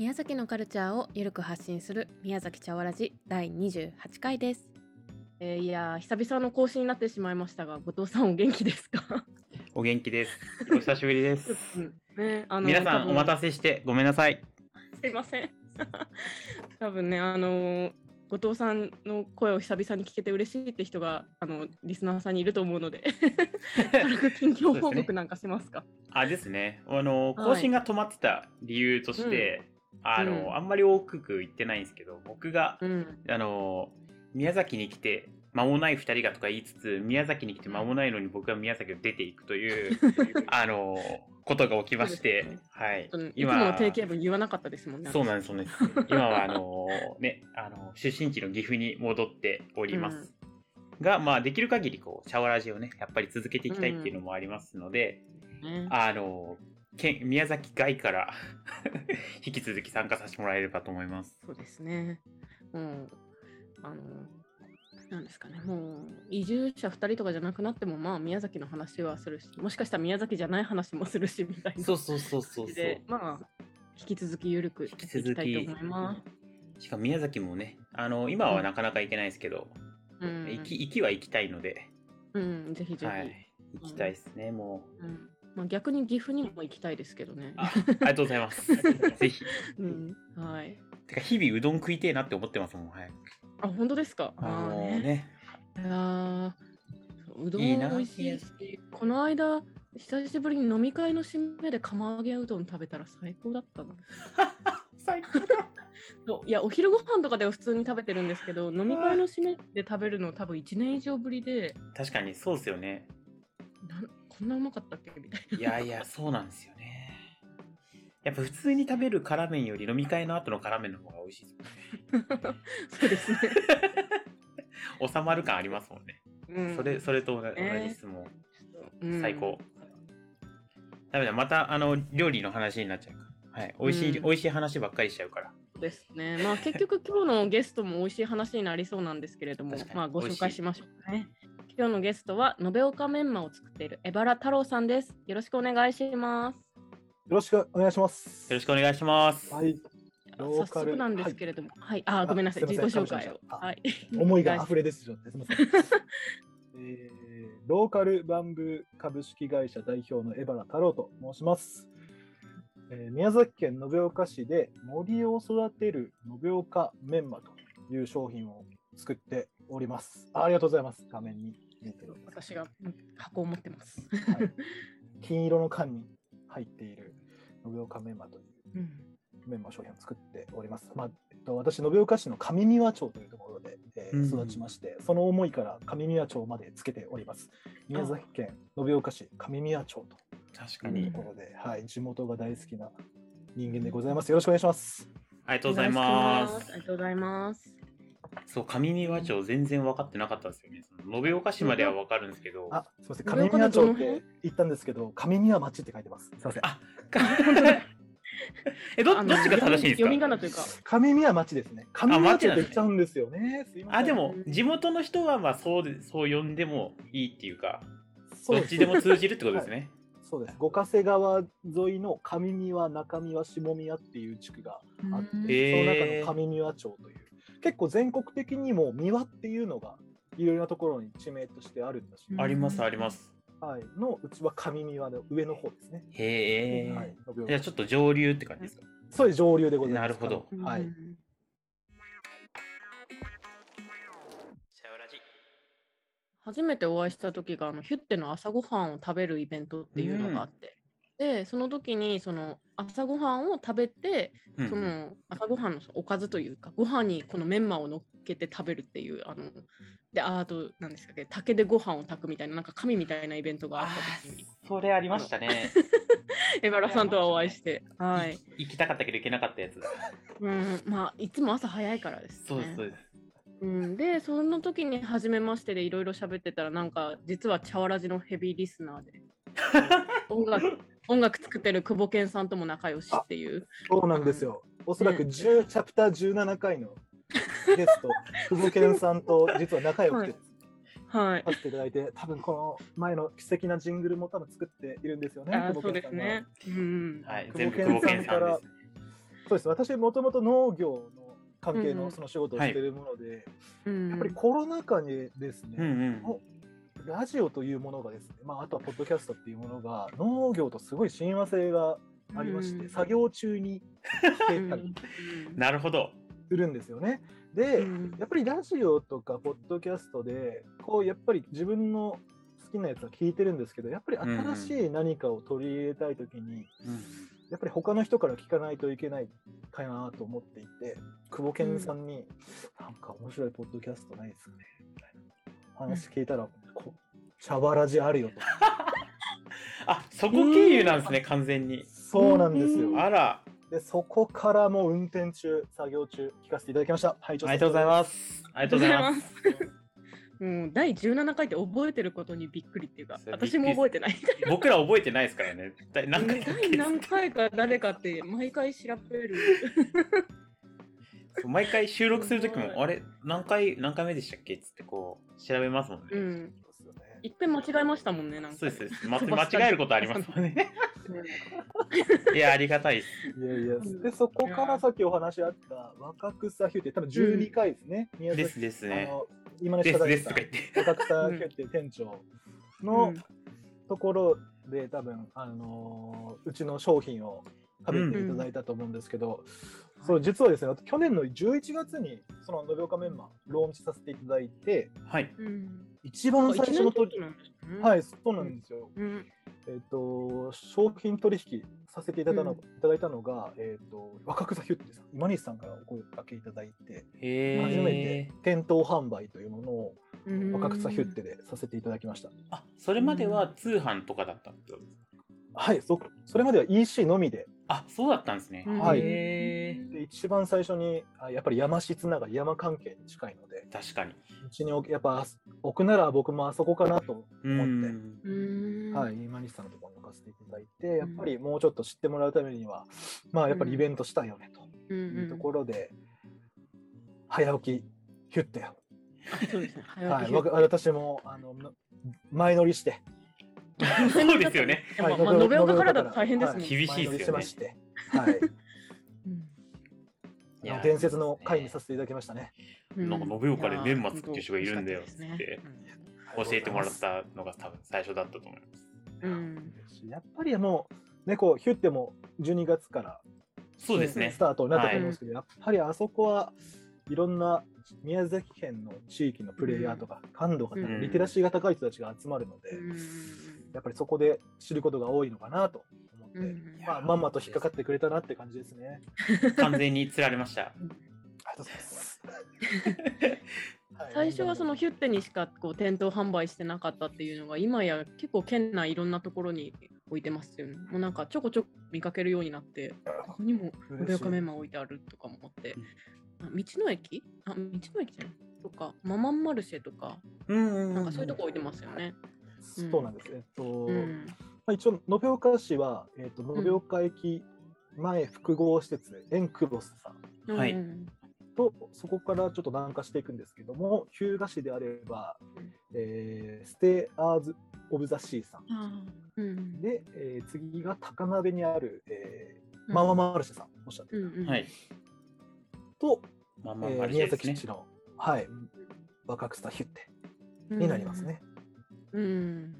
宮崎のカルチャーをゆるく発信する宮崎茶わらじ第28回です。えーいやー久々の更新になってしまいましたが、後藤さんお元気ですか？お元気です。お久しぶりです。うんね、あの皆さんお待たせ。せしてごめんなさい。すいません。多分ねあのー後藤さんの声を久々に聞けて嬉しいって人があのリスナーさんにいると思うので、軽く近況報告なんかしますか？あですね。あのはい更新が止まってた理由として、あの、うんあんまり多く言ってないんですけど、僕が、うん。あの宮崎に来て間もない2人がとか言いつつ、宮崎に来て間もないのに僕が宮崎を出ていくという あのことが起きまして、はいちょっとね。いつもの定型文言わなかったですもんね。そうなんです、そうなんです。今はあのね、あの出身地の岐阜に戻っております。が、まあ、できる限りこう、シャワラジをね、やっぱり続けていきたいっていうのもありますので、ねあの、県宮崎外から 引き続き参加させてもらえればと思います。そうですね。もう、あの、なんですかね、もう、移住者2人とかじゃなくなっても、まあ、宮崎の話はするし、もしかしたら宮崎じゃない話もするし、みたいなそうそうそうそうで、まあ、引き続き緩くやっていきたいと思います。しかも宮崎もね、あの、今はなかなか行けないですけど、うん、行き、行きは行きたいので、うん、ぜひぜひ。はい。行きたいですね、もう。うんまあ、逆に岐阜にも行きたいですけどね。あありがとうございます。ぜひ。うん、はい。てか、日々うどん食いてえなって思ってますもん、はい。あ、本当ですか？あのーね、いやーそううどん美味しいし、この間、久しぶりに飲み会の締めで釜揚げうどん食べたら最高だったな。最高 そういや、お昼ご飯とかでは普通に食べてるんですけど、飲み会の締めで食べるの多分1年以上ぶりで、確かにそうですよね。こんなうまかったっけ？みたいいやいや、そうなんですよね。やっぱ普通に食べる辛麺より飲み会の後の辛麺の方が美味しいですもんね。な。そうですね。収まる感ありますもんね。うん、それ、それと同じ質問。うん最高。ダメだ、またあの料理の話になっちゃうから。はい。美味しい、うん美味しい話ばっかりしちゃうから。ですね。まあ結局今日のゲストも美味しい話になりそうなんですけれどもまあご紹介しましょうかね。今日のゲストは延岡メンマを作っている江原太郎さんです。よろしくお願いします。よろしくお願いします。よろしくお願いします。はい。ロ早ーカル速なんですけれども、はい、あー、ごめんなさい、自己紹介を。あはい。思いが溢れ。れですよね。すみません。えーローカルバンブー株式会社代表の江原太郎と申します。えー宮崎県延岡市で森を育てる延岡メンマという商品を作っております。あありがとうございます。画面に見えてる私がうん箱を持ってます。はい金色の缶に入っている延岡メンマといううんメンマ商品を作っております。まあえっと、私、延岡市の上三輪町というところで、えーうん育ちまして、その思いから上三輪町までつけております。宮崎県延岡市上三輪町という確かにと。ころで、はい、地元が大好きな人間でございます。よろしくお願いします。ありがとうございます。ありがとうございます。そう、上三輪町全然分かってなかったんですよね。その延岡市までは分かるんですけど。あ、すみません、上三輪町って言ったんですけど、上三輪町って書いてます。すみません。あえ、どどっちが正しいんです読みか仮名というか、上三輪町ですね。上三輪町って言っちゃうんですよね。すいません。あ、でも、地元の人はまあそうで、そう呼んでもいいっていうか、そうですどっちでも通じるってことですね。そうです。五ヶ瀬川沿いの上三輪、中三輪、下三輪っていう地区があって、その中の上三輪町という、結構全国的にも三輪っていうのがいろいろなところに地名としてあるんだし、うんあります、あります。はい、のうちは上三輪の上の方ですね。へえ。はい、じゃあちょっと上流って感じですか？そういう上流でございます。なるほどはい。うん初めてお会いした時があのヒュッテの朝ごはんを食べるイベントっていうのがあって、でその時にその朝ごはんを食べて、うんその朝ごはんのおかずというかご飯にこのメンマを乗っけて食べるっていうあのでああと何ですかね竹でご飯を炊くみたいななんか神みたいなイベントがあった時にそれありましたね。エバラさんとはお会いしてはい、行きたかったけど行けなかったやつだ。うん、まあいつも朝早いからですねそうです、そうです。うん、でその時に初めましてでいろいろ喋ってたらなんか実はチャワラジのヘビーリスナーで 音楽音楽作ってる久保健さんとも仲良しっていうそうなんですよ。おそらくね10、チャプター17回のゲスト、久保健さんと実は仲良くてですね、はいさせていただいて、多分この前の素敵なジングルも多分作っているんですよね。あーそう久保健さんがですね。うん。はい、久保健さん久保健さんですね。そうです私もともと農業の関係うんうんのその仕事をしているもので、うんやっぱりコロナ禍にですね、うんうんおラジオというものがですね、まあ、あとはポッドキャストっていうものが農業とすごい親和性がありまして、うん。作業中に聞けたり なるほど。するんですよね。で、うん。やっぱりラジオとかポッドキャストでこうやっぱり自分の好きなやつは聞いてるんですけどやっぱり新しい何かを取り入れたい時に、やっぱり他の人から聞かないといけないかなと思っていて久保健さんに、なんか面白いポッドキャストないですかねみたいな話聞いたら、こシャバラジあるよと。あ、そこ経由なんですね、完全に。そうなんですよ。あら、でそこからもう運転中作業中聞かせていただきました。はい、。ありがとうございますす。ありがとうございます。もう第17回って覚えてることにびっくりっていうか私も覚えてない 僕ら覚えてないですからね。第何回だっ第何け回か誰かって毎回調べる毎回収録するときすごいも、あれ何回、何回目でしたっけ？っつってこう、調べますもんね。うんいっぺん間違えましたもんねなんかそうですそうです。ま間違えることありますもんね。うん いや、ありがたいです。いやいやんでそこからさっきお話あった若草ヒューって多分12回ですね。宮崎ですですねあの今のです下ですとか言って。若草ヒューっていう店長のところで多分あのーうちの商品を食べていただいたと思うんですけど、そう実はですね去年の11月にその延岡メンマローンチさせていただいてはい。うん。一番最初の時時なんはいそうなんですよ、うん。えっ、と商品取引させていただいたの,、うん。いただいたのが、えっ、と若草ヒュッテさん今西さんからお声かけいただいてへ初めえて。店頭販売というものをうん。若草ヒュッテでさせていただきました。あ、それまでは通販とかだったんですか？はいそそれまでは EC のみであ、そうだったんですね。はい。で一番最初にあやっぱり山質ながり山関係に近いので確かに。うちにやっぱ置くなら僕もあそこかなとう思って、はい、今西さんのところに置かせていただいてやっぱりもうちょっと知ってもらうためにはまあやっぱりイベントしたいよねとうんいうところで、早起きヒュッテを、あそうですね。はい、私もあのの前乗りして、そうですよね。まあまあ延岡から。だと大変ですもんはい厳しいですよね。はい、伝説の回にさせていただきましたね。なんか延岡でメンマ作ってる人がいるんだよって教えてもらったのが多分最初だったと思います。うん。やっぱりもう、ね、こうヒュッテも12月からそうですね。ス。タートになったと思うんですけど、やっぱりあそこはいろんな宮崎県の地域のプレイヤーとか、感度が高い、うん。リテラシーが高い人たちが集まるので、うんやっぱりそこで知ることが多いのかなと思って、うんまあ、まんまと引っかかってくれたなって感じですね。完全に釣られました。ありがとうございます。はい最初はそのヒュッテにしかこう店頭販売してなかったっていうのが今や結構県内いろんなところに置いてますよね。もうなんかちょこちょこ見かけるようになって、ここにも嬉しい延岡メンマ置いてあるとかも思って、あ道の駅？あ道の駅じゃない？とかママンマルシェとかうんなんかそういうとこ置いてますよね。そうなんです。えっと、うんまあ、一応、延岡市は、えっと、延岡駅前複合施設、エンクロスさんはいうんと、そこからちょっと南下していくんですけども、日向市であれば、うんえーステアーズ・オブ・ザ・シーさん。うんで、えー次が高鍋にある、えーうんマママルシェさん、おっしゃってる。うん。と、宮崎市。の、はい、若草ヒュッテになります。ね。うん。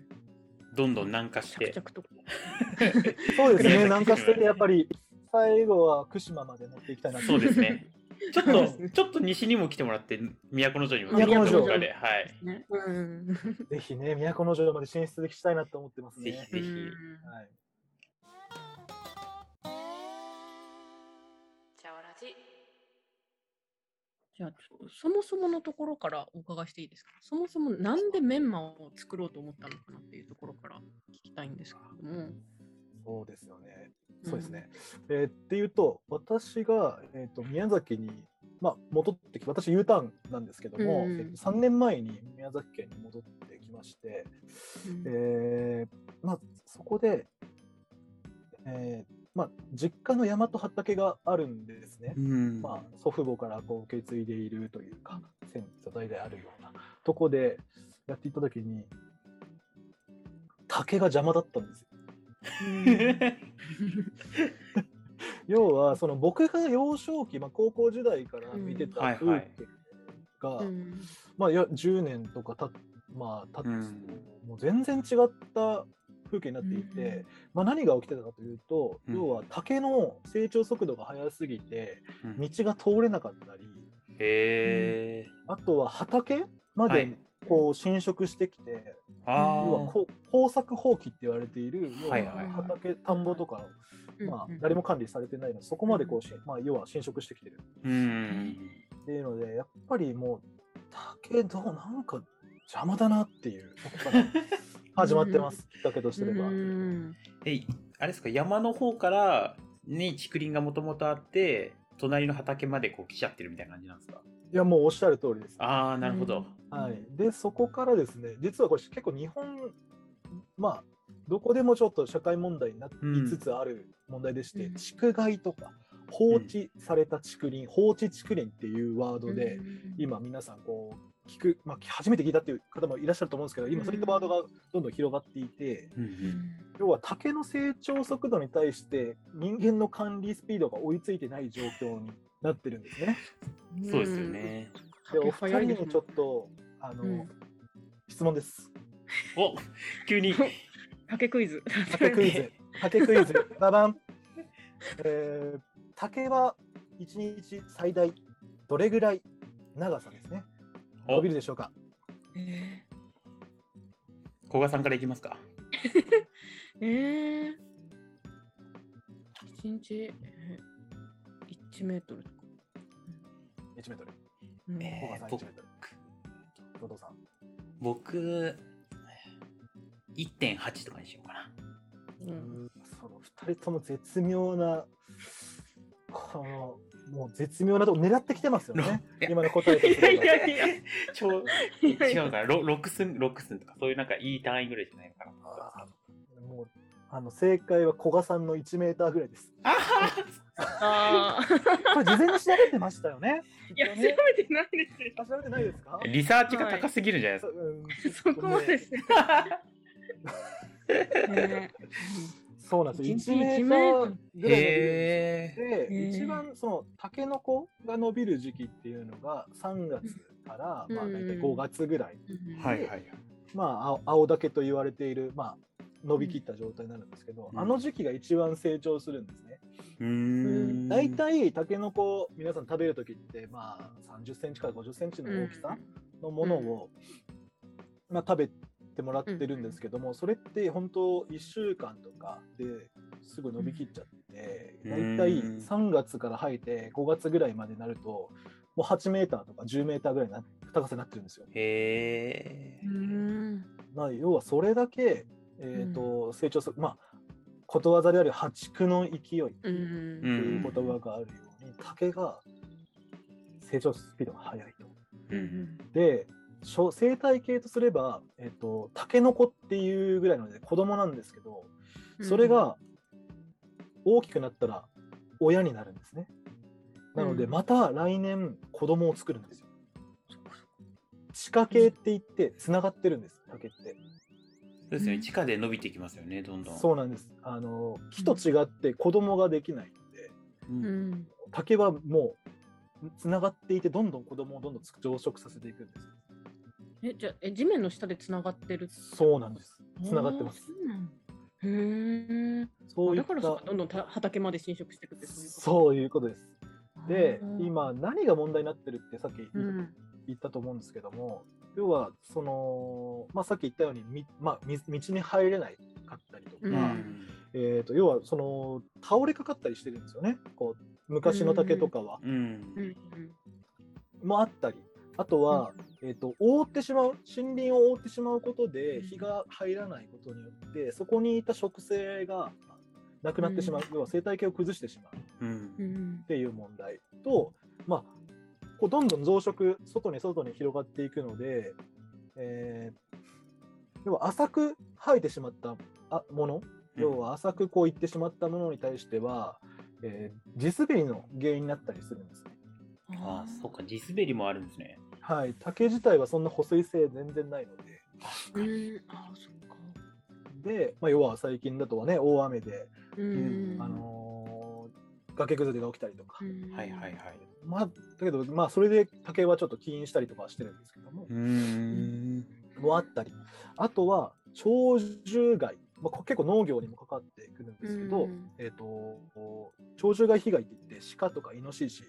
どんどん南下して。着々と。そうですね、南下してて、やっぱり最後は福島まで持っていきたいなとそうですね。ちょっと、ちょっと西にも来てもらって、都城にも。都城どっかで、はい。ね。うん。ぜひね、都城まで進出できたいなと思ってますね。ぜひぜひ。はい、じゃあそもそものところからお伺いしていいですか？そもそもなんでメンマを作ろうと思ったのかなっていうところから聞きたいんですけれども。そうですよね。そうですね。えーっていうと、私が、えー、と宮崎に、まあ、戻ってき私 U ターンなんですけども、うんえーと3年前に宮崎県に戻ってきまして、うんえーまあ、そこで、えーまあ、実家の山と畑があるんですね。うん。まあ、祖父母からこう受け継いでいるというか、先祖代々あるようなとこでやっていったときに、竹が邪魔だったんですよ。要はその僕が幼少期、まあ、高校時代から見てた風うんはいはまあいや10年とかたっまあ経つと、うんもう全然違った風景になっていて、うんまあ、何が起きてたかというと、うん。要は竹の成長速度が速すぎてうん。道が通れなかったり。あとは畑まではい。こう侵食してきて、あ要はこう耕作放棄って言われている要はいはい。は畑田んぼとか、まあうん、誰も管理されてないのでそこまでこうし、まあ、要は侵食してきてる。あ。うん。っていうのでやっぱりもう竹どうなんか邪魔だなっていう 始まってます、きっかけとすれば。うんえ、あれですか、山の方からに竹林がもともとあって、隣の畑までこう来ちゃってるみたいな感じなんですか？いやもうおっしゃる通りです。ああ、なるほど。はい、でそこからですね実はこれ結構日本まあどこでもちょっと社会問題になりつつある問題でして、うん。竹害とか放置された竹林、放置竹林っていうワードで、うん。今皆さんこう聞く、まあ、初めて聞いたっていう方もいらっしゃると思うんですけど今そういったワードがどんどん広がっていて、うんうん要は竹の成長速度に対して人間の管理スピードが追いついてない状況になってるんですね。そうですよ。ね。でお竹二人にちょっとあの、うん質問です。お急に。竹クイズ。竹クイズ。竹クイズ。ババン。えー、竹は一日最大どれぐらい長さですね。お伸びるでしょうか？え古賀さんからいきますか。ー、えー、一日、えー、1メートルとか。1メートル。うんえ小川さん僕1メートル。後藤さん。僕、1.8とかにしようかな。うんその2人とも絶妙な、この、もう絶妙なとこ狙ってきてますよね。今の答えとすいやいれば。やいや、ちょいやいや違うから、ロ6寸、6寸とか、そういうなんかいい単位ぐらいじゃないのかな。もうあの正解は古賀さんの1メーターぐらいです。あああ。これ事前に調べてましたよね。いや、調べてないですよ。あ調べてないですか？リサーチが高すぎるんじゃないですか？うんそこまでして。ね そうなんですよ。1一日メーぐらいで一番そのタケノコが伸びる時期っていうのが3月から、うんまあ大体5月ぐらい、うんはいはい。まあ青青竹と言われているまあ伸びきった状態になるんですけど、うん。あの時期が一番成長するんですね。大体タケノコ皆さん食べる時ってまあ30センチから50センチの大きさのものを、まあ、食べてもらってるんですけども、それって本当1週間とかですぐ伸びきっちゃって、うん。大体3月から生えて5月ぐらいまでになるともう8メーターとか10メーターぐらいな高さになってるんですよ。へまあ、要はそれだけ、えーと成長するまあことわざである破竹の勢いってうんいう言葉があるように、竹が成長スピードが速いと。うん。で生態系とすれば、えっと、タケノコっていうぐらいなので子供なんですけどそれが大きくなったら親になるんですね。なのでうんまた来年子供を作るんですよ。地下系って言ってつながってるんです竹って。そうですよね。地下で伸びていきますよね、どんどん。そうなんです。あの木と違って子供ができないのでう。うんん竹はもうつながっていてどんどん子供をどんどん増殖させていくんです。えじゃあえ地面の下でつながってるそうなんです。つながってます。へえそういっただからどんどんた畑まで侵食していくってそういうことです。で今何が問題になってるってさっき言ったと思うんですけども、要はその、まあ、さっき言ったようにみ、まあ、み道に入れないかったりとか、うん。えー、と要はその倒れかかったりしてるんですよね。こう昔の竹とかは、うん。うん。もあったりあとは、えー、と覆ってしまう森林を覆ってしまうことでうん。日が入らないことによってそこにいた植生がなくなってしまう、うん。要は生態系を崩してしまう。うん。う。んっていう問題と、まあ、こうどんどん増殖外に外に広がっていくので、えー要は浅く生えてしまったあもの？要は浅くこういってしまったものに対しては、えー地滑りの原因になったりするんですね。ああ、そうか、地滑りもあるんですね。はい、竹自体はそんな保水性全然ないので。うん。あーそっか。で、まあ、要は最近だとはね大雨で、うんあのー崖崩れが起きたりとか、はいはいはい。まあ、だけど、まあ、それで竹はちょっと起因したりとかはしてるんですけども、うーん。もあったり、あとは鳥獣害、まあ、こ結構農業にもかかってくるんですけど、うんえっ、と、鳥獣害被害って言って、鹿とかイノシシ。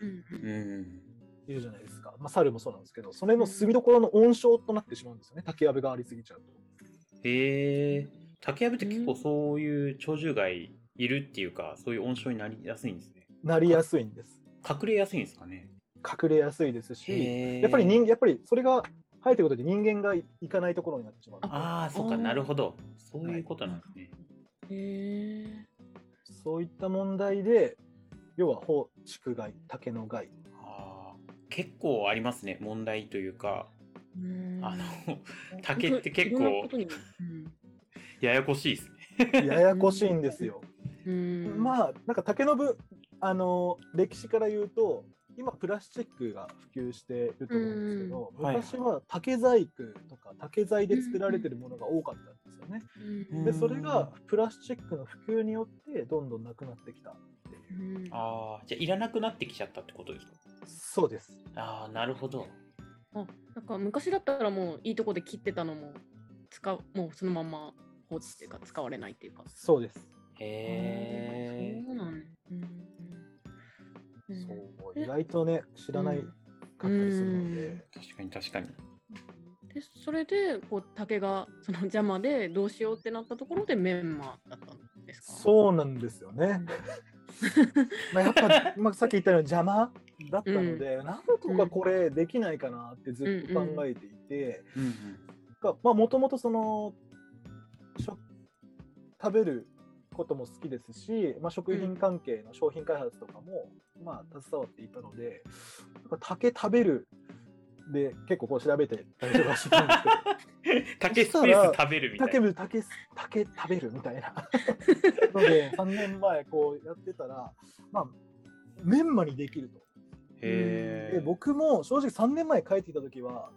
いるじゃないですか、まあ、猿もそうなんですけど、それの住みどころの温床となってしまうんですよね、竹やぶがありすぎちゃうと。へえ。竹やぶって結構そういう鳥獣害いるっていうか、そういう温床になりやすいんですね。なりやすいんです。隠れやすいんですかね。隠れやすいですし、やっぱり人やっぱりそれが生えてることで人間が行かないところになってしまう。ああ、そっか、なるほど。そういうことなんですね。へえ。そういった問題で、要は放畜害、竹の害。結構ありますね、問題というか、うん。あの、竹って結構。うんややこしいですね。ややこしいんですよ。うん。まあ、なんか竹の部、あの、歴史から言うと、今プラスチックが普及していると思うんですけど、昔は竹細工とか竹材で作られてるものが多かったんですよね。うんで、それがプラスチックの普及によってどんどんなくなってきたっていう。うん。ああ、じゃあいらなくなってきちゃったってことですか？そうです。ああ、なるほど。あなんか昔だったらもういいとこで切ってたのも使うもうそのまま放置っていうか使われないっていうか。そうです。へえ。そうなんね。うんうんそう意外とね、知らないかったりするので、確かに確かに。でそれでこう竹がその邪魔でどうしようってなったところでメンマだったんですか？そうなんですよね。まあやっぱ、まあ、さっき言ったように邪魔だったので、なんとかこれできないかなってずっと考えていて、もともとその食食べることも好きですし、まあ、食品関係の商品開発とかも、まあ、携わっていたので竹食べるで結構こう調べてたりとかしてたんですけど 竹スペース食べるみたいな。竹竹食べるみたいなので3年前こうやってたらまあメンマにできると。で僕も正直3年前帰ってきた時は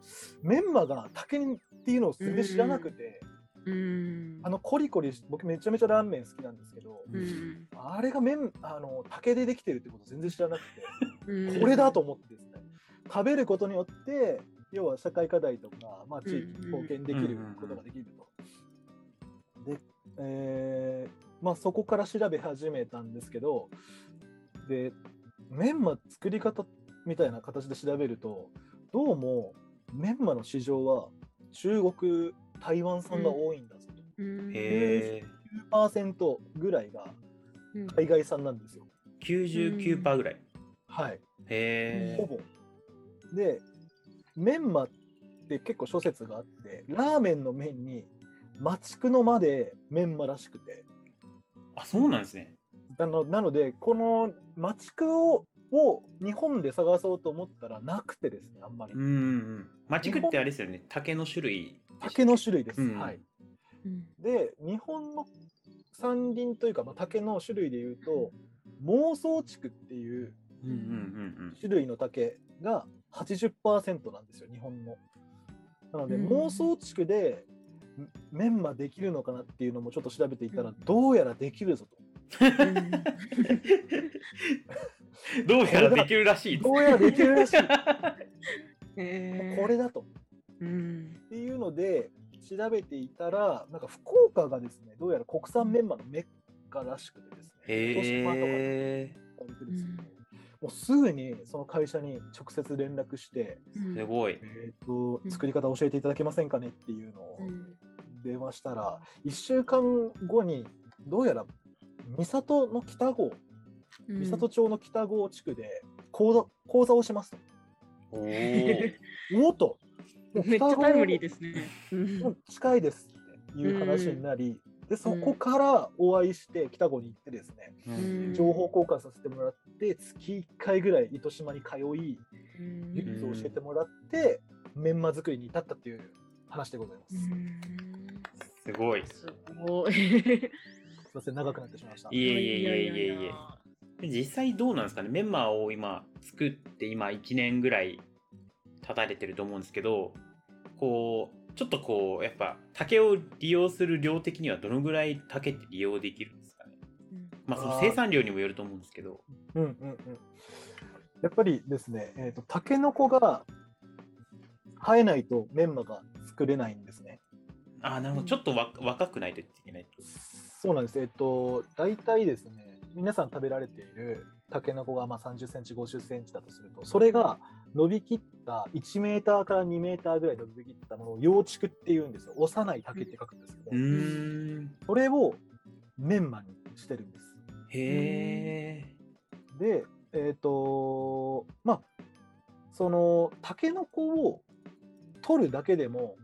メンマが竹っていうのを全然知らなくて、うん。あのコリコリし僕めちゃめちゃラーメン好きなんですけど、うん。あれが麺あの竹でできてるってこと全然知らなくうん。てこれだと思ってですね。食べることによって要は社会課題とか、まあ、地域に貢献できることができると。で、えーまあ、そこから調べ始めたんですけどでメンマ作り方みたいな形で調べるとどうもメンマの市場は中国台湾産が多いんだぞと。うんへえ。9%ぐらいがうん海外産なんですよ。99%ぐらい。はい。へえ。ほぼ。で、メンマって結構諸説があって、ラーメンの麺に、マチクの間でメンマらしくて、あ、そうなんですね。あのなので、このマチクをを日本で探そうと思ったらなくてですね、あんまりうん。うん。マチクってあれですよね。竹の種類。竹の種類です。うんはい。うんで、日本の山林というか、まあ、竹の種類でいうと、妄想竹っていううんうんうん種類の竹が80%なんですよ、日本の。なので、うん妄想地区でメンマできるのかなっていうのもちょっと調べていたら、どうやらできるぞと。うん。どうやらできるらしいです。どうやらできるらしい。へ ーこれだと。っうんていうので、調べていたら、なんか福岡がですね、どうやら国産メンマのメッカらしくてですね、へえ。言われてですねもうすぐにその会社に直接連絡して、うんすごい。えーとうん作り方教えていただけませんかねっていうのをうん電話したら、1週間後にどうやら三郷の北郷、うん三郷町の北郷地区で講座講座をしますと。お お。と、も うめっちゃタイムリーでですね。近いですっていう話になり、でそこからお会いして北郷に行ってですね、うん情報交換させてもらって、月1回ぐらい糸島に通い、うん技術を教えてもらって、メンマ作りに至ったっていう話でございます。すすごい。すごい。みません、長くなってしまいました。いえいえいえいえいえ。実際どうなんですかね？メンマを今作って今1年ぐらい経たれてると思うんですけどこうちょっとこうやっぱ竹を利用する量的にはどのぐらい竹って利用できるんですかね？まあ、その生産量にもよると思うんですけど。うんうんうん。やっぱりですね、えーと、タケノコが生えないとメンマが作れないんですね。あなるほど、ちょっとわ若くないといけないそうなんです。えっ、ー、と、大体ですね、皆さん食べられているタケノコがまあ30センチ、50センチだとすると、それが伸びきった1メーターから2メーターぐらい伸びきったものを幼竹っていうんですよ。幼い竹って書くんですけど、それをメンマにしてるんです。へえ。で、えっ、ー、とまあそのタケノコを取るだけでも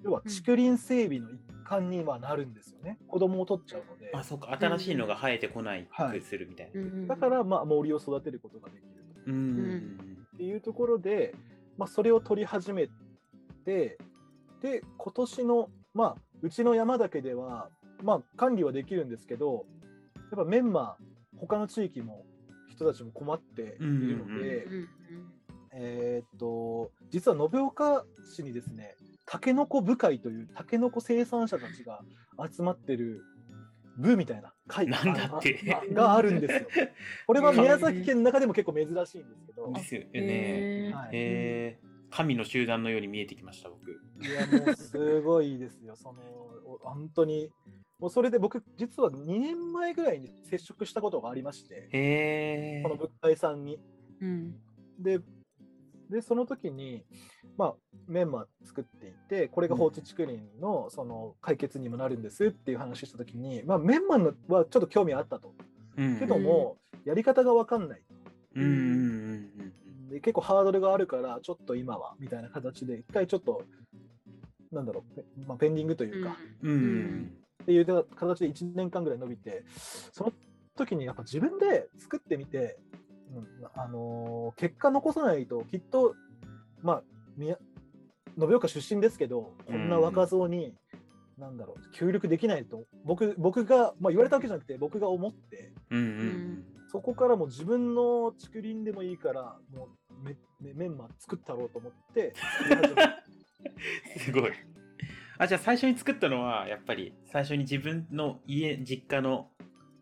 要は竹林整備の一環にはなるんですよね、うん、子供を取っちゃうので。あそうか。新しいのが生えてこないくするみたいな、はい、だからまあ森を育てることができると、うん、っていうところで、まあ、それを取り始めてで今年のまあうちの山だけではまあ管理はできるんですけどやっぱメンマ他の地域も人たちも困っているので、えっと実は延岡市にですねたけのこ部会というたけのこ生産者たちが集まってる部みたいな会なんだってがあるんですよ。これは宮崎県の中でも結構珍しいんですけど。ですよね。はい、えー、神の集団のように見えてきました僕。いやもうすごいですよ。その本当にもうそれで僕、実は2年前ぐらいに接触したことがありまして、この物体さんに。うん、でで、その時に、まあ、メンマ作っていて、これが放置竹林のその解決にもなるんですっていう話をした時に、まあ、メンマはちょっと興味あったと。うん、けども、やり方が分かんない。うん、で結構ハードルがあるからちょっと今はみたいな形で一回ちょっとなんだろう、まあ、ペンディングというか、うん、っていう形で1年間ぐらい伸びてその時にやっぱ自分で作ってみて、うんあのー、結果残さないときっとまあ延岡出身ですけどこんな若造に、うん、なんだろう協力できないと僕僕が、まあ、言われたわけじゃなくて僕が思って、うんうん、そこからも自分の竹林でもいいからもうメメンマ作ったろうと思って すごい。あ、じゃあ最初に作ったのは、やっぱり最初に自分の家、実家の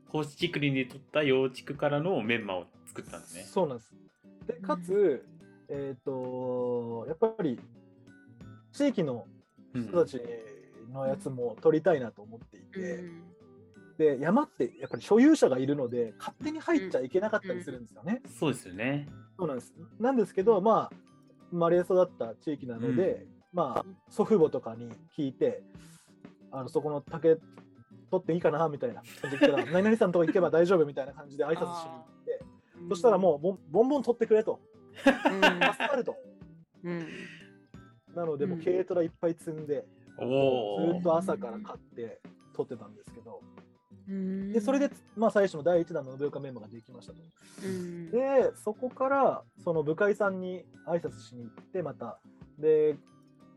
放置竹林で取った幼竹からのメンマを作ったんですね。そうなんです。で、かつ、えっ、ー、と、やっぱり地域の人たちのやつも取りたいなと思っていて、うん、で、山ってやっぱり所有者がいるので、勝手に入っちゃいけなかったりするんですよね。うん、そうですよね。そうなんです。なんですけど、まあ、生まれ育った地域なので、まあ、祖父母とかに聞いて、あのそこの竹取っていいかなみたいな感じでら、何々さんのとこ行けば大丈夫みたいな感じで挨拶しに行って、そしたらもうボンボン取ってくれと。助かると。うん、なので、もう軽トラいっぱい積んで、ずっと朝から買って取ってたんですけど、でそれで、まあ、最初の第1弾の延岡メンバーができましたと。でそこからその部会さんに挨拶しに行ってまた。で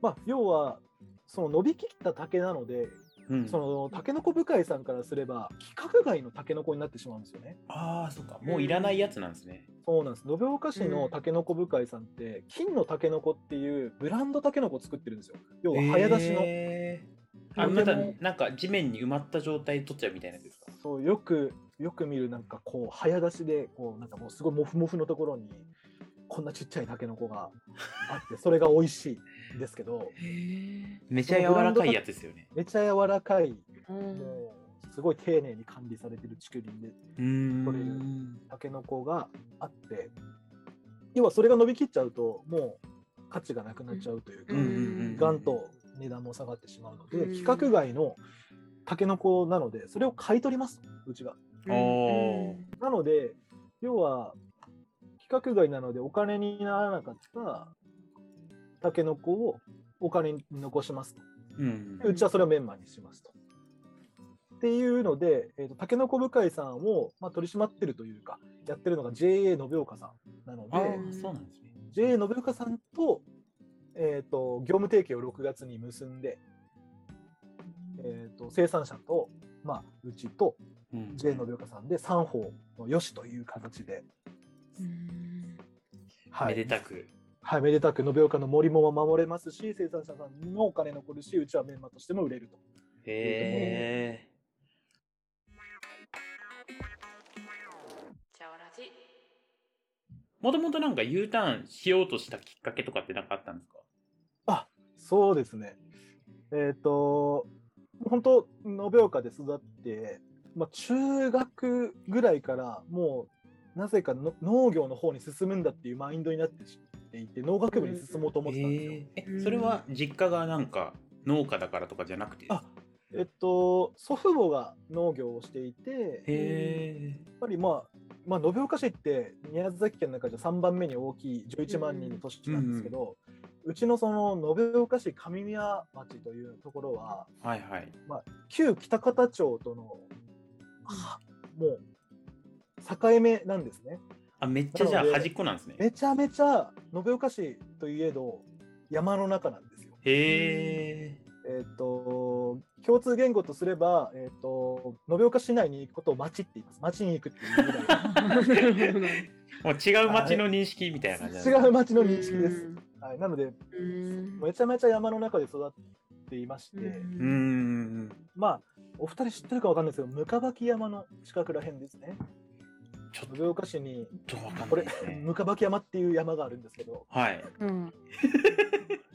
まあ、要はその伸びきった竹なので、うん、そのタケノコ部会さんからすれば規格外のタケノコになってしまうんですよね。ああ、そうか。もういらないやつなんですね。そうなんです。延岡市のタケノコ部会さんって、金のタケノコっていうブランドタケノコを作ってるんですよ。要は早出しの。えー、あまたなんか地面に埋まった状態取っちゃうみたいなですか？そうよくよく見るなんかこう早出しでこうなんかもうすごいモフモフのところにこんなちっちゃいタケノコがあってそれが美味しいんですけどめちゃ柔らかいやつですよね。めちゃ柔らかい、もうすごい丁寧に管理されてる竹林で取れるタケノコがあって要はそれが伸びきっちゃうともう価値がなくなっちゃうというかがんと値段も下がってしまうので規格外のタケノコなのでそれを買い取りますうちが。なので要は規格外なのでお金にならなかったタケノコをお金に残しますと。うん、うちはそれをメンマにしますと。っていうので、えーと、タケノコ部会さんを、まあ、取り締まってるというか、やってるのが JA 延岡さんなので、そうなんですね、JA 延岡さんと,、えーと、業務提携を6月に結んで、えーと、生産者と、まあ、うちと JA 延岡さんで3方のよしという形ではい、めでたく。はい、めでたく延岡の森も守れますし生産者さんのもお金残るしうちはメンマとしても売れると。へえ。もともとなんか U ターンしようとしたきっかけとかってなかったんですか？あそうですね。えっ、ー、と、本当、延岡で育って、まあ、中学ぐらいからもうなぜかの農業の方に進むんだっていうマインドになっていて、農学部に進もうと思ってたんですよ。えー。えそれは実家がなんか農家だからとかじゃなくてあえっと、祖父母が農業をしていて、やっぱりまあ、まあ、延岡市って宮崎県の中じゃ3番目に大きい11万人の都市なんですけど、うちのその延岡市上宮町というところは、はいはい。まあ、旧北方町との、はもう境目なんですね。あめっちゃじゃあなので端っこなんですねめちゃめちゃ延岡市といえど山の中なんですよ。へええっ、と共通言語とすれば、えっ、と延岡市内に行くことを町って言います。町に行くっていうぐらい。もう違う町の認識みたいな感じなんですね違う町の認識です。はい、なので、うんめちゃめちゃ山の中で育っていまして、うーんまあ、お二人知ってるかわかんないですけど、向脇山の近くらへんですね。ちょっ延岡市に、とわかんこれないです、ね。向脇山っていう山があるんですけど、はい。うん。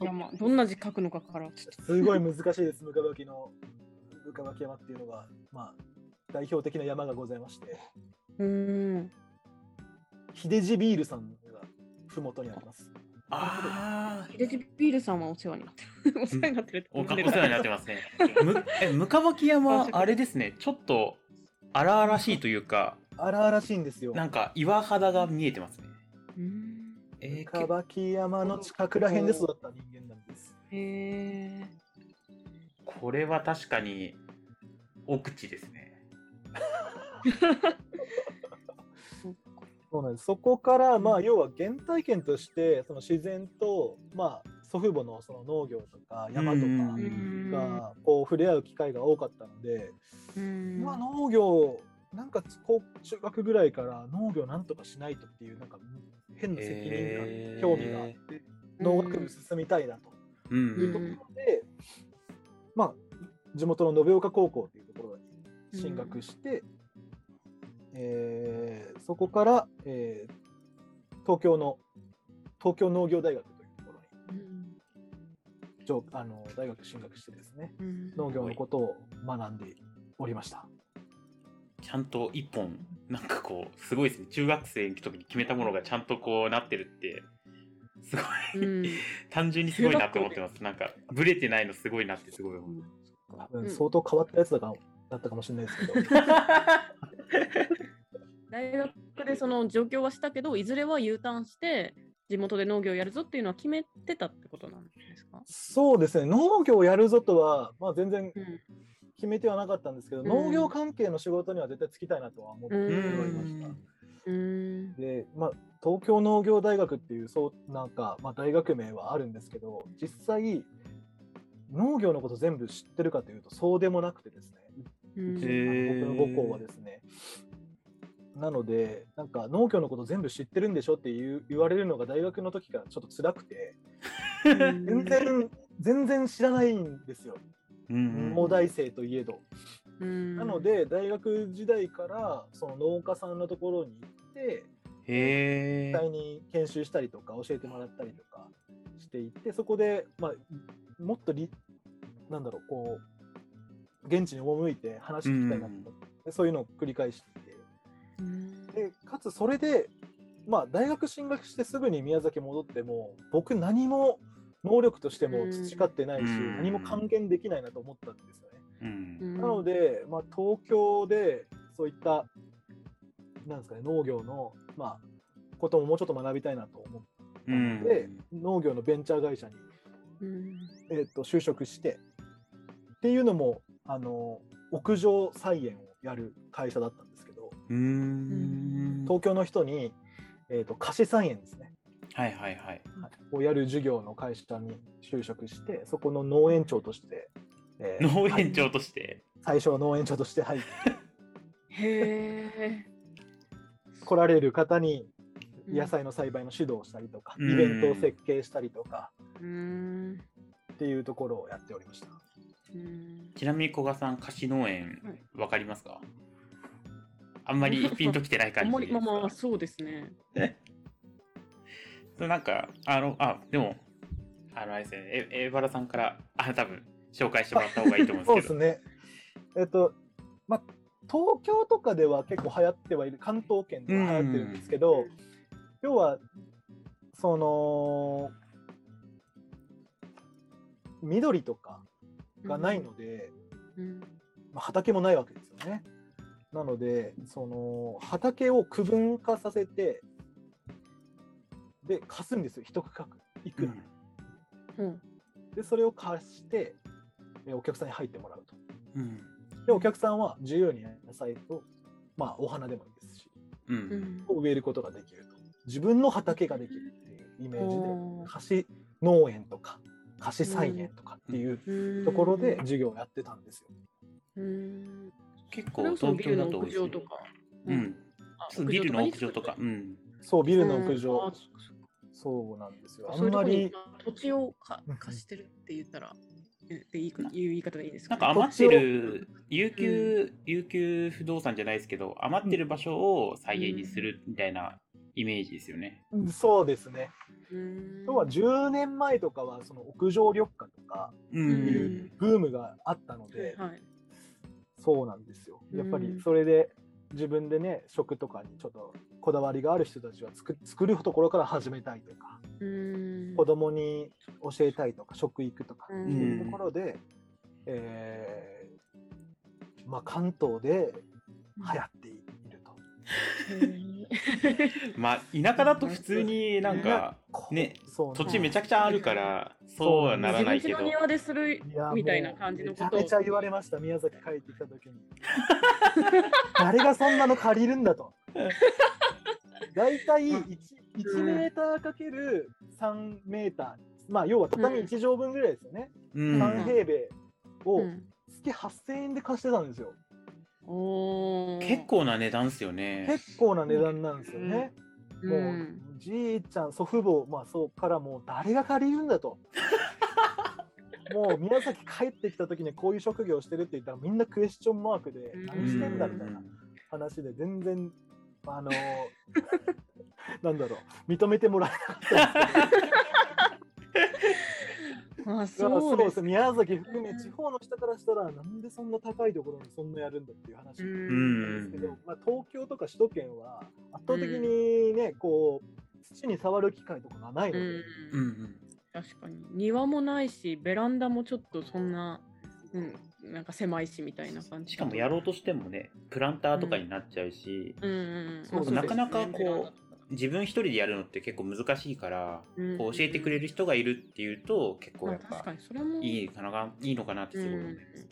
いやまあどんな字書くのかからすごい難しいです、向脇の、向脇山っていうのが、まあ、代表的な山がございまして、うん。秀治ビールさんがふもとにあります。ああヒデジビールさんはお世話になってる。お世話になってるっておかお世話になってますね。むえ向脇山 あれですね。ちょっと荒々しいというか荒々しいんですよ。なんか岩肌が見えてますねうん。えー向脇山の近くらへんで育った人間なんです。へえ。これは確かに奥地ですね そうなんですそこから、まあ、要は原体験としてその自然と、まあ、祖父母のその農業とか山とうんかがこう触れ合う機会が多かったので、うん。まあ、農業なんか高中学ぐらいから農業なんとかしないとっていうなんか変な責任感、へー興味があって農学部進みたいなと。うん。いうところで、まあ、地元の延岡高校というところに進学して、えーそこから、えー東京の東京農業大学というところにうん。上あの大学進学してですねうん。農業のことを学んでおりました。ちゃんと一本なんかこうすごいですね。中学生の時に決めたものがちゃんとこうなってるってすごいうん。単純にすごいなって思ってます。なんかブレてないのすごいなってすごい思う。多分うん相当変わったやつだかだったかもしれないですけど、大学でその状況はしたけど、いずれは U ターンして、地元で農業やるぞっていうのは決めてたってことなんですか？そうですね。農業をやるぞとは、まあ、全然うん。決めてはなかったんですけど、うん。農業関係の仕事には絶対つきたいなとは思っておうりんました。うん。で、まあ、東京農業大学っていうそうなんか、まあ、大学名はあるんですけど実際農業のこと全部知ってるかというとそうでもなくてですね、うん。僕の母校はですね。なのでなんか農業のこと全部知ってるんでしょって言う言われるのが大学の時からちょっと辛くて 全然全然知らないんですようん農大生といえど。うん。なの、で大学時代からその農家さんのところに行って実際に研修したりとか教えてもらったりとかしていってそこで、まあ、もっとりなんだろうこう現地に赴いて話聞きたいなと思って、そういうのを繰り返して。うん。でかつそれで、まあ、大学進学してすぐに宮崎戻っても僕何も能力としても培ってないし、うん。何も還元できないなと思ったんですよね。うん。なので、まあ、東京でそういったなんですか、ね、農業の、まあ、ことももうちょっと学びたいなと思ったうん。農業のベンチャー会社に、うん。えー、と就職してっていうのもあの屋上菜園をやる会社だったんですけどうん。東京の人に、えー、と貸し菜園ですねはいはいはい。をやる事業の会社に就職してそこの農園長として、えー農園長として？最初は農園長として入ってへえ。来られる方にうん。野菜の栽培の指導をしたりとか、うん。イベントを設計したりとかうん。っていうところをやっておりました。うん。ちなみに古賀さん貸し農園はい。わかりますか？あんまりピンときてないあ感じんまり、ですか？まあまあ、そうですね。そうなんか、あの、あ、でも、あの、あれですね、え、エバラさんから、あ、多分紹介してもらった方がいいと思そううんでけど。ですすね。えっと、まあ、東京とかでは結構流行ってはいる、関東圏では流行ってるんですけど、要は、その、緑とかがないので、うんまあ、畑もないわけですよね。なので、その畑を区分化させて、で、貸すんですよ、一区画。いくら、うんで、それを貸して、えお客さんに入ってもらうと。うん。で、お客さんは自由に野菜と、まあ、お花でもいいですし、う。うんんを植えることができると。自分の畑ができるっていうイメージで貸し農園とか、貸し菜園とかっていううんところで授業をやってたんですよ。うん結構東ビルの屋京だと多いですね上とか。うん。あそうビルの屋上とか。うん。そう、ビビルの屋上、あそうなんですよ。あんまり、土地を貸してるって言ったら、えっていいかいう言い方でいいですなか、んか余ってる、有給、有給不動産じゃないですけど、余ってる場所を再現にするみたいなイメージですよね。そうですね。うん要は10年前とかは、その屋上緑化とかう。いんうブームがあったので、はい。そうなんですよ。やっぱりうんそれで自分でね、食とかにちょっとこだわりがある人たちは作作るところから始めたいとか、うん子供に教えたいとか、食育とか、うんそういうところで、えーまあ、関東で流行ってい。まあ、田舎だと普通になんか、ねそう土地めちゃくちゃあるから、そうはならないけど自分。家の庭でするいやみたいな感じのことめちゃめちゃ言われました、宮崎帰ってきた時に。誰がそんなの借りるんだと。大体 1, 1メーターかける3メーター、まあ要は畳1畳分ぐらいですよね。うん。3平米をうん月8000円で貸してたんですよ。おー結構な値段っすよね。結構な値段なんですよね。うもう、じいちゃん、祖父母、まあそうからもう誰が借りるんだと。もう宮崎帰ってきた時にこういう職業をしてるって言ったらみんなクエスチョンマークでうん何してんだみたいな話で全然あの なんだろう認めてもらえなかったんですあけどそうでそうです。す宮崎含め地方の人からしたらなんでそんな高いところにそんなやるんだっていう話うなんんですけど、まあ、東京とか首都圏は圧倒的にね、こう土に触る機会とかがないので。確かに。庭もないしベランダもちょっとそんな、うん、なんか狭いしみたいな感じ。しかもやろうとしてもね、プランターとかになっちゃうし、うんうんそううんなかなかそう自分一人でやるのって結構難しいから、うん。こう教えてくれる人がいるっていうと、結構やっぱいいかな、いいのかなってすごい思います。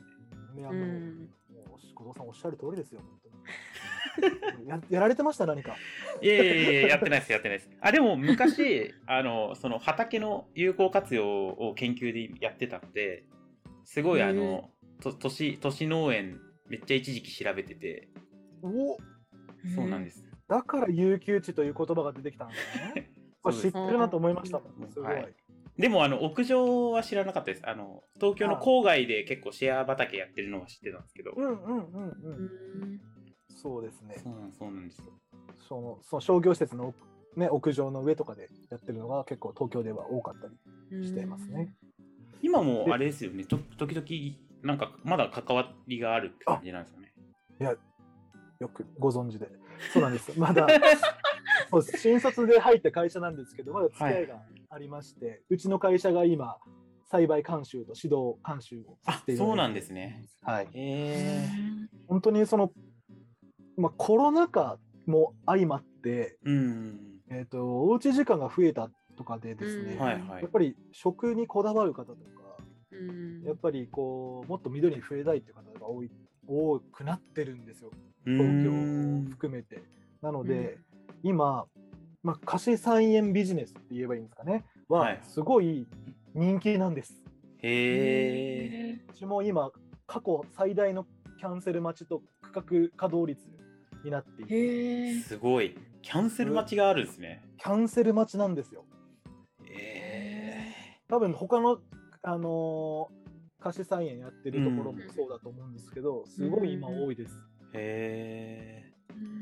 ねあのうんもう後藤さんおっしゃる通りですよ、本当に。ややられてました、何か。いやいやいや、やってないです、やってないです。あ、でも昔、あの、その畑の有効活用を研究でやってたので、すごいあの、と都市、都市農園、めっちゃ一時期調べてて、おそうなんです。だから有給地という言葉が出てきたん ですね。これ知ってるなと思いました。すごい。はいでも、あの、屋上は知らなかったです。あの、東京の郊外で結構シェア畑やってるのは知ってたんですけど。うんうんうんううん。んそうですね。そうなんそうなんですよ。そのその商業施設の、ね、屋上の上とかでやってるのが結構東京では多かったりしていますね。今もあれですよね、と時々、なんかまだ関わりがあるって感じなんですよね。よくご存知で。そうなんです。まだ 新卒で入った会社なんですけど、まだ付き合いがありまして、うちの会社が今、栽培監修と指導監修をさせていただいてそうなんですね。はい。へえ。本当にその、まあ、コロナ禍も相まって、うん。えー、とおうち時間が増えたとかでですね、うんはいはいやっ。ぱり食にこだわる方とか、うんやっぱりこうもっと緑に触れたいっていう方が多い多くなってるんですよ、東東京を含めて。なので、今、まあ、貸し菜園ビジネスって言えばいいんですかね、ははいすごい人気なんです。へえ。うちも今、過去最大のキャンセル待ちと区画稼働率になっていて、へえ。すごい。キャンセル待ちがあるんですね。キャンセル待ちなんですよ。へ多分他の、あのー貸し菜園やってるところもそうだと思うんですけど、すごい今多いです。え。へ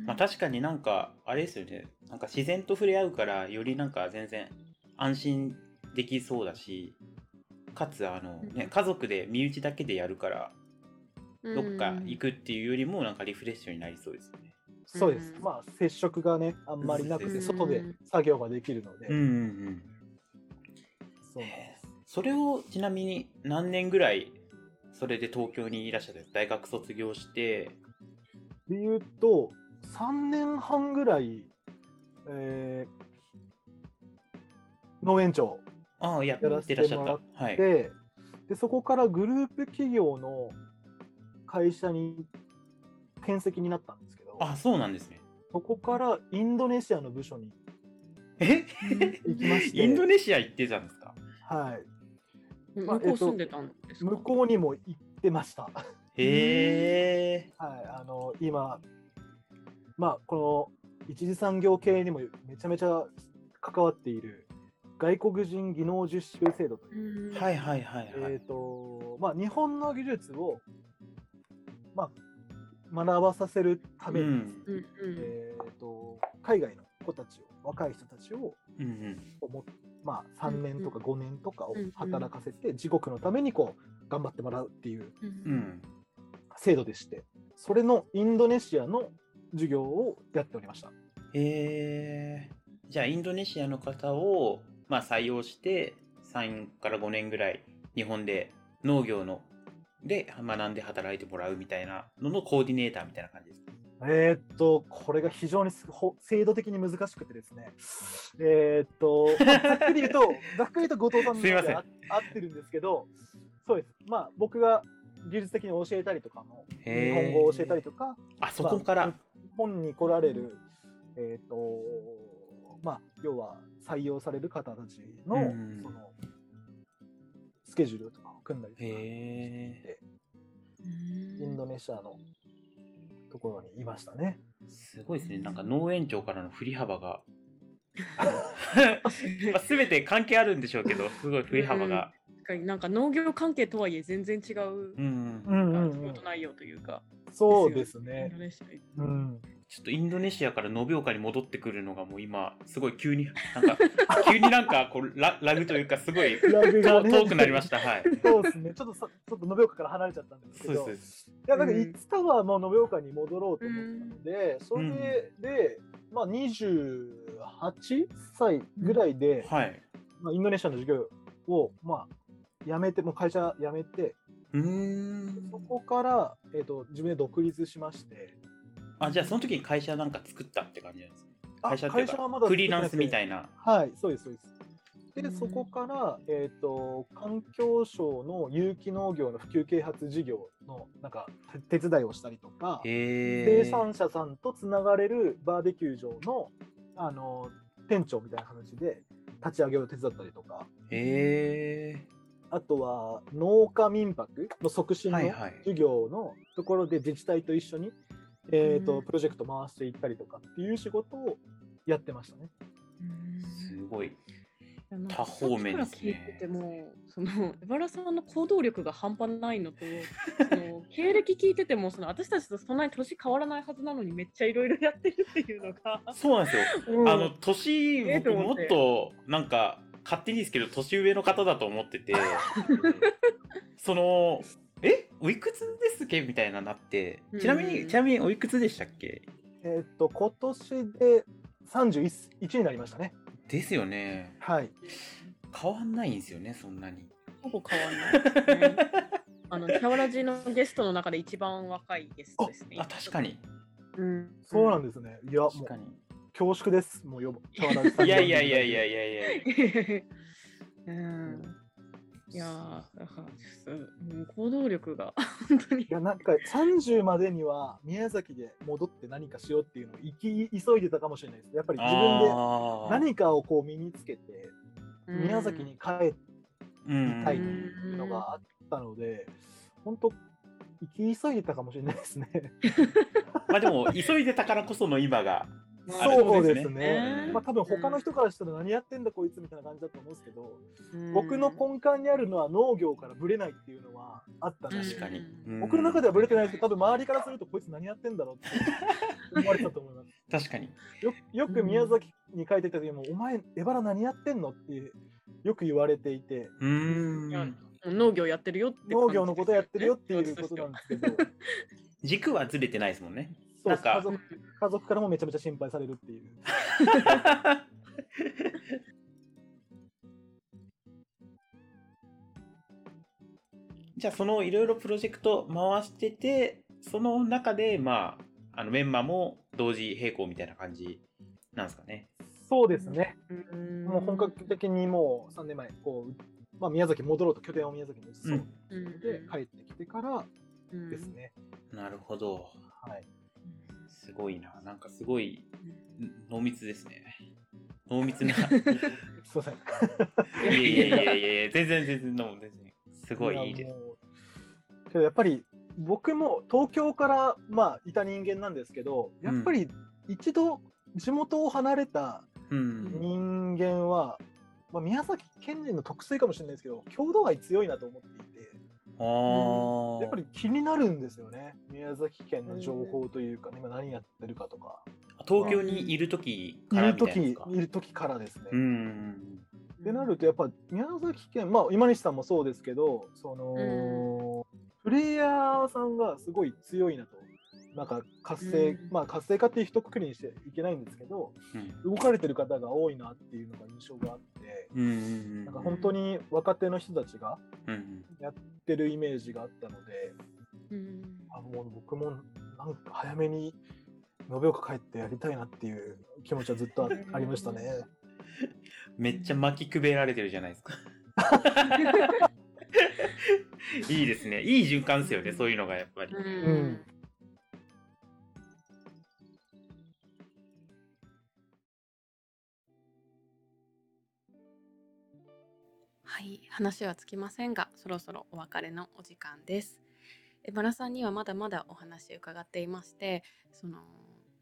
まあ、確かになんかあれですよね。なんか自然と触れ合うからよりなんか全然安心できそうだしかつあの、ね、家族で身内だけでやるからどっか行くっていうよりもなんかリフレッシュになりそうですよね。そうです。うん。まあ、接触がね、あんまりなくて、うん。外で作業ができるので、うんうんうん。そうなんです。それをちなみに何年ぐらいそれで東京にいらっしゃって大学卒業してで言うと、3年半ぐらい、えー農園長ああややらせってらってしゃっもらた。はい。でで、そこからグループ企業の会社に転籍になったんですけど、あそうなんですね。そこからインドネシアの部署にえ？行きまして、インドネシア行ってたんですか？はい、向こう住んでたんですか、向こうにも行ってました。へえ。はい、あの今、まあ、この一次産業系にもめちゃめちゃ関わっている外国人技能実習制度という、うん。はいはいはいはい。えーとまあ、日本の技術を、まあ、学ばさせるために、うん。えー、と海外の子たちを若い人たちをうんうん。もまあ、3年とか5年とかをうんうん。働かせて自国のためにこう頑張ってもらうっていううん。うん。制度でしてそれのインドネシアの授業をやっておりました。へえ。じゃあインドネシアの方を、まあ、採用して3から5年ぐらい日本で農業ので学んで働いてもらうみたいなののコーディネーターみたいな感じですかえーっと、これが非常に制度的に難しくてですね、えーっと、まあざっくり言うと、ざっくり言うと後藤さんの すいませんあ合ってるんですけど、そうです。まあ、僕が技術的に教えたりとかも、へー。日本語を教えたりとか、あそこから、まあ日本に来られる、えーっと、まあ、要は採用される方たちの、うん。その、スケジュールとかを組んだりとかへえインドネシアのところにいましたね。すごいですね。なんか農園長からの振り幅が。まあ全て関係あるんでしょうけどすごい振り幅が。確かになんか農業関係とはいえ全然違ううん、うんうん仕事内容というか、そうですインねド。ネシア。うん。ちょっとインドネシアから延岡に戻ってくるのがもう今すごい急になんか 急になんかこうララグというかすごい ラグがね。遠遠くなりました。はい。そうですね。ちょっとさ、ちょっと延岡から離れちゃったんですけど、いそうです。や、なんかうん。いつかはもう延岡に戻ろうと思ったので、それで、まあ、28歳ぐらいで、はい。まあ、インドネシアの授業を、まあ、辞めて、もう会社辞めて、うーん。そこから、えー、と自分で独立しまして、あじゃあその時に会社なんか作ったって感じなんですかあ会社会社はまだフリーランスみたいいな。はい、そうです、そうです。で、うん。そこから、えー、と環境省の有機農業の普及啓発事業のなんか手手伝いをしたりとか、生産者さんとつながれるバーベキュー場のあの店長みたいな話で立ち上げを手伝ったりとか、へえあとは農家民泊の促進のはいはい。授業のところで自治体と一緒に、えー、うん。とプロジェクト回していったりとかっていう仕事をやってましたね。すごい。多方面ですね。さっきから聞いてても、その江原さんの行動力が半端ないのと、その経歴聞いてても、その私たちとそんなに年変わらないはずなのに、めっちゃいろいろやってるっていうのが。そうなんですよ。うん。あの年も思っとなんか勝手にですけど年上の方だと思ってて そのえおいくつですっけみたいななってちなみうんにちなみにおいくつでしたっけ？えっ、と今年で31になりましたね。ですよねはい。変わんないんですよねそんなにほぼ変わんないね。あの、キャワラジのゲストの中で一番若いゲストですね。あ確かにうん、そうなんでですね。いや、もう確かに恐縮です。もう呼ぶ。いやいやいやいやいやいやす。うん。いやー、だからちょっと、うん行動力が 本当にい。やなんか30までには宮崎で戻って何かしようっていうのを生き急いでたかもしれないです。やっぱり自分で何かをこう身につけてうん宮崎に帰うんりたいっていうのがあったので、本当生き急いでたかもしれないですね。まあでも急いでたからこその今がそうですね。ねまあ多分他の人からしたら何やってんだこいつみたいな感じだと思うんですけど、うん僕の根幹にあるのは農業からブレないっていうのはあった確かに。うん僕の中ではブレてないですけど、多分周りからするとこいつ何やってんだろうって思われたと思います。確かに。よよく宮崎に書いてた時も、お前、エバラ何やってんのってよく言われていて。農業やってるよって感じ農業のことやってるよっていうことなんですけど、軸はずれてないですもんね。そう家族家族からもめちゃめちゃ心配されるっていう。じゃあそのいろいろプロジェクト回しててその中でまああのメンマも同時並行みたいな感じなんですかね。そうですね。うんもう本格的にもう3年前、こう、まあ、宮崎戻ろうと拠点を宮崎に移そううんで帰ってきてからうんですね。なるほど。はい。すごいな。なんかすごいん濃密ですね。濃密な。いすいません。やいやいやいやいや全然全然の全然すごいいいです。けどやっぱり僕も東京からまあいた人間なんですけど、やっぱり一度地元を離れたうん。人間は、まあ、宮崎県人の特性かもしれないですけど、郷土愛強いなと思っていて。やっぱり気になるんですよね。宮崎県の情報というか、今何やってるかとか。東京にいる時いるからみたいな時ですか。いる時からですね。うん。ってなるとやっぱ宮崎県まあ今西さんもそうですけどその、プレイヤーさんがすごい強いなとなんか活性、うんまあ活性化っていう一括りにしていけないんですけどうん動かれてる方が多いなっていうのが印象があっなんか本当に若手の人たちがうんやってるイメージがあったのでうんあもう僕もなんか早めに延岡帰ってやりたいなっていう気持ちはずっとあありましたね。めっちゃ巻きくべられてるじゃないですか。いいですね。いい循環ですよね、そういうのがやっぱり。うんはい、話はつきませんが、そろそろお別れのお時間です。えバラさんにはまだまだお話伺っていまして、その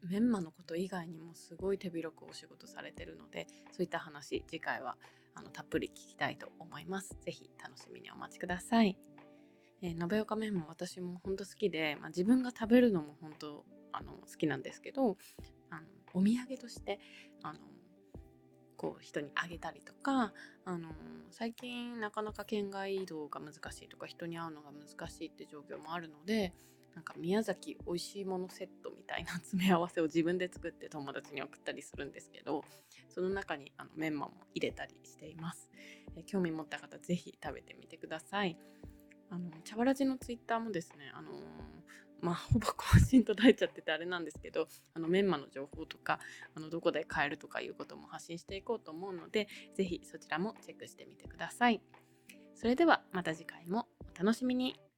メンマのこと以外にもすごい手広くお仕事されてるので、そういった話次回はあのたっぷり聞きたいと思います。ぜひ楽しみにお待ちください。えー、延岡メンマ私も本当好きで、まあ、自分が食べるのも本当あの好きなんですけどあのお土産としてあのこう人にあげたりとかあの最近なかなか県外移動が難しいとか人に会うのが難しいって状況もあるのでなんか宮崎美味しいものセットみたいな 詰め合わせを自分で作って友達に送ったりするんですけどその中にあのメンマも入れたりしています、え興味持った方ぜひ食べてみてください。あの茶わらじのツイッターもですねあのまあほぼ更新途絶えちゃっててあれなんですけど あのメンマの情報とかあのどこで買えるとかいうことも発信していこうと思うので是非そちらもチェックしてみてください。それではまた次回もお楽しみに。